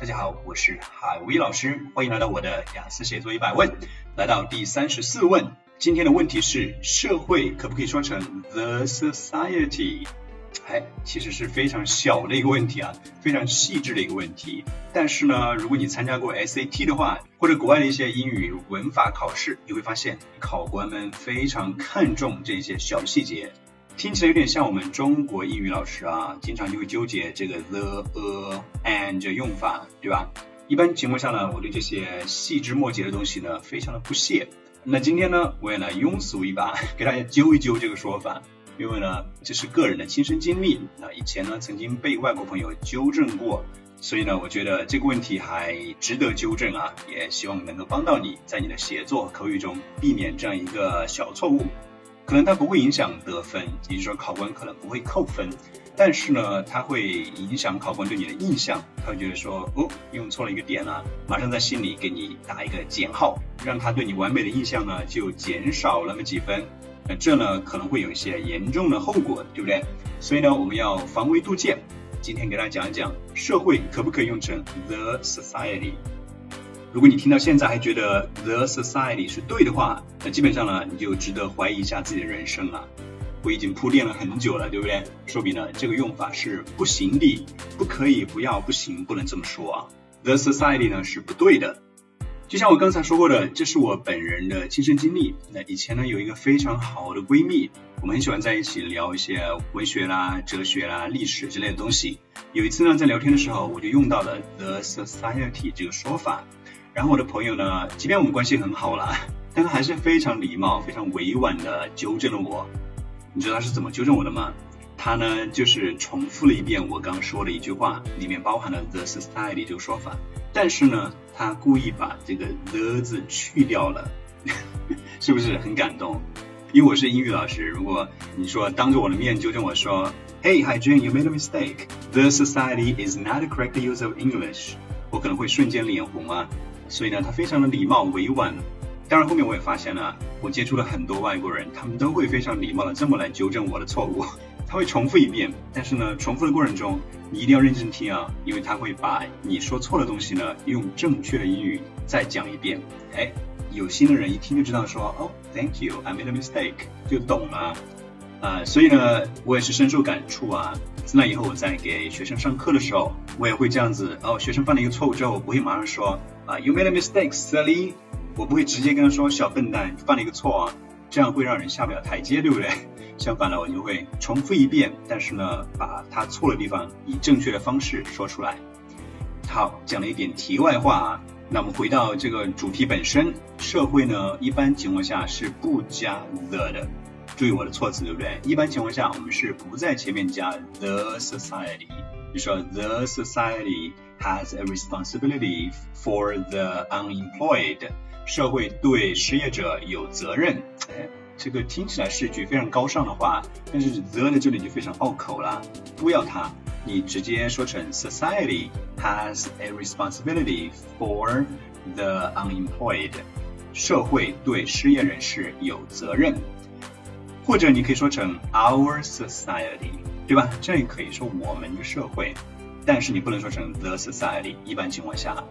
大家好，我是海威老师，欢迎来到我的雅思写作一百问，来到第三十四问。今天的问题是：社会可不可以说成 the society？哎，其实是非常小的一个问题啊，非常细致的一个问题。但是呢，如果你参加过 SAT 的话，或者国外的一些英语文法考试，你会发现考官们非常看重这些小细节。听起来有点像我们中国英语老师啊，经常就会纠结这个 the、a、and 这用法，对吧？一般情况下呢，我对这些细枝末节的东西呢，非常的不屑。那今天呢，我也来庸俗一把，给大家揪一揪这个说法，因为呢，这是个人的亲身经历。那以前呢，曾经被外国朋友纠正过，所以呢，我觉得这个问题还值得纠正啊，也希望能够帮到你在你的写作口语中避免这样一个小错误。可能它不会影响得分，也就是说考官可能不会扣分，但是呢，它会影响考官对你的印象，他会觉得说，哦，用错了一个点啊，马上在心里给你打一个减号，让他对你完美的印象呢就减少那么几分，那这呢可能会有一些严重的后果，对不对？所以呢，我们要防微杜渐。今天给大家讲一讲，社会可不可以用成 the society？如果你听到现在还觉得 the society 是对的话，那基本上呢，你就值得怀疑一下自己的人生了。我已经铺垫了很久了，对不对？说明呢，这个用法是不行的，不可以，不要，不行，不能这么说啊。the society 呢是不对的。就像我刚才说过的，这是我本人的亲身经历。那以前呢，有一个非常好的闺蜜，我们很喜欢在一起聊一些文学啦、哲学啦、历史之类的东西。有一次呢，在聊天的时候，我就用到了 the society 这个说法。然后我的朋友呢，即便我们关系很好了，但他还是非常礼貌、非常委婉的纠正了我。你知道他是怎么纠正我的吗？他呢，就是重复了一遍我刚说的一句话，里面包含了 the society 这个说法，但是呢，他故意把这个 the 字去掉了，是不是很感动？因为我是英语老师，如果你说当着我的面纠正我说，Hey, Hi Jane, you made a mistake. The society is not a correct use of English. 我可能会瞬间脸红啊。所以呢，他非常的礼貌委婉。当然，后面我也发现了，我接触了很多外国人，他们都会非常礼貌的这么来纠正我的错误。他会重复一遍，但是呢，重复的过程中你一定要认真听啊，因为他会把你说错的东西呢，用正确的英语再讲一遍。哎，有心的人一听就知道说，哦，Thank you, I made a mistake，就懂了。啊，所以呢，我也是深受感触啊。自那以后，我在给学生上课的时候，我也会这样子。哦，学生犯了一个错误之后，我不会马上说啊，You made a mistake, silly。我不会直接跟他说小笨蛋犯了一个错啊，这样会让人下不了台阶，对不对？相反呢，我就会重复一遍，但是呢，把他错的地方以正确的方式说出来。好，讲了一点题外话啊，那我们回到这个主题本身，社会呢，一般情况下是不加 the 的。注意我的措辞，对不对？一般情况下，我们是不在前面加 the society。就说 the society has a responsibility for the unemployed。社会对失业者有责任。哎，这个听起来是句非常高尚的话，但是 the 在这里就非常拗口了。不要它，你直接说成 society has a responsibility for the unemployed。社会对失业人士有责任。或者你可以说成 our society，对吧？这也可以说我们的社会，但是你不能说成 the society。一般情况下，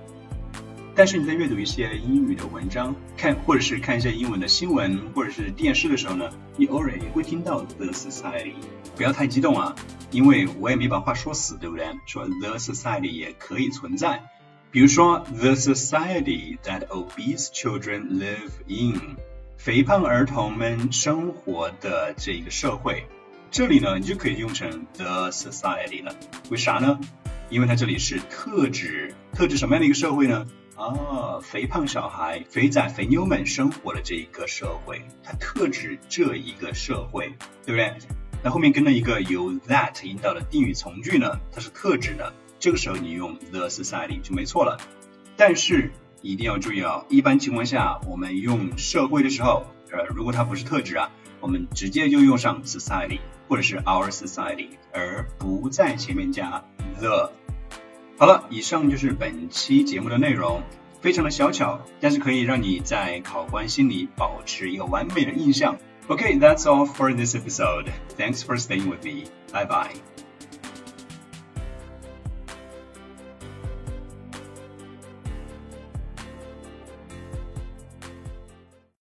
但是你在阅读一些英语的文章，看或者是看一些英文的新闻或者是电视的时候呢，你偶尔也会听到 the society。不要太激动啊，因为我也没把话说死，对不对？说 the society 也可以存在，比如说 the society that obese children live in。肥胖儿童们生活的这一个社会，这里呢，你就可以用成 the society 了。为啥呢？因为它这里是特指特指什么样的一个社会呢？啊，肥胖小孩、肥仔、肥妞们生活的这一个社会，它特指这一个社会，对不对？那后面跟了一个由 that 引导的定语从句呢，它是特指的。这个时候你用 the society 就没错了。但是一定要注意啊！一般情况下，我们用社会的时候，呃，如果它不是特指啊，我们直接就用上 society 或者是 our society，而不在前面加 the。好了，以上就是本期节目的内容，非常的小巧，但是可以让你在考官心里保持一个完美的印象。OK，that's all for this episode. Thanks for staying with me. Bye bye.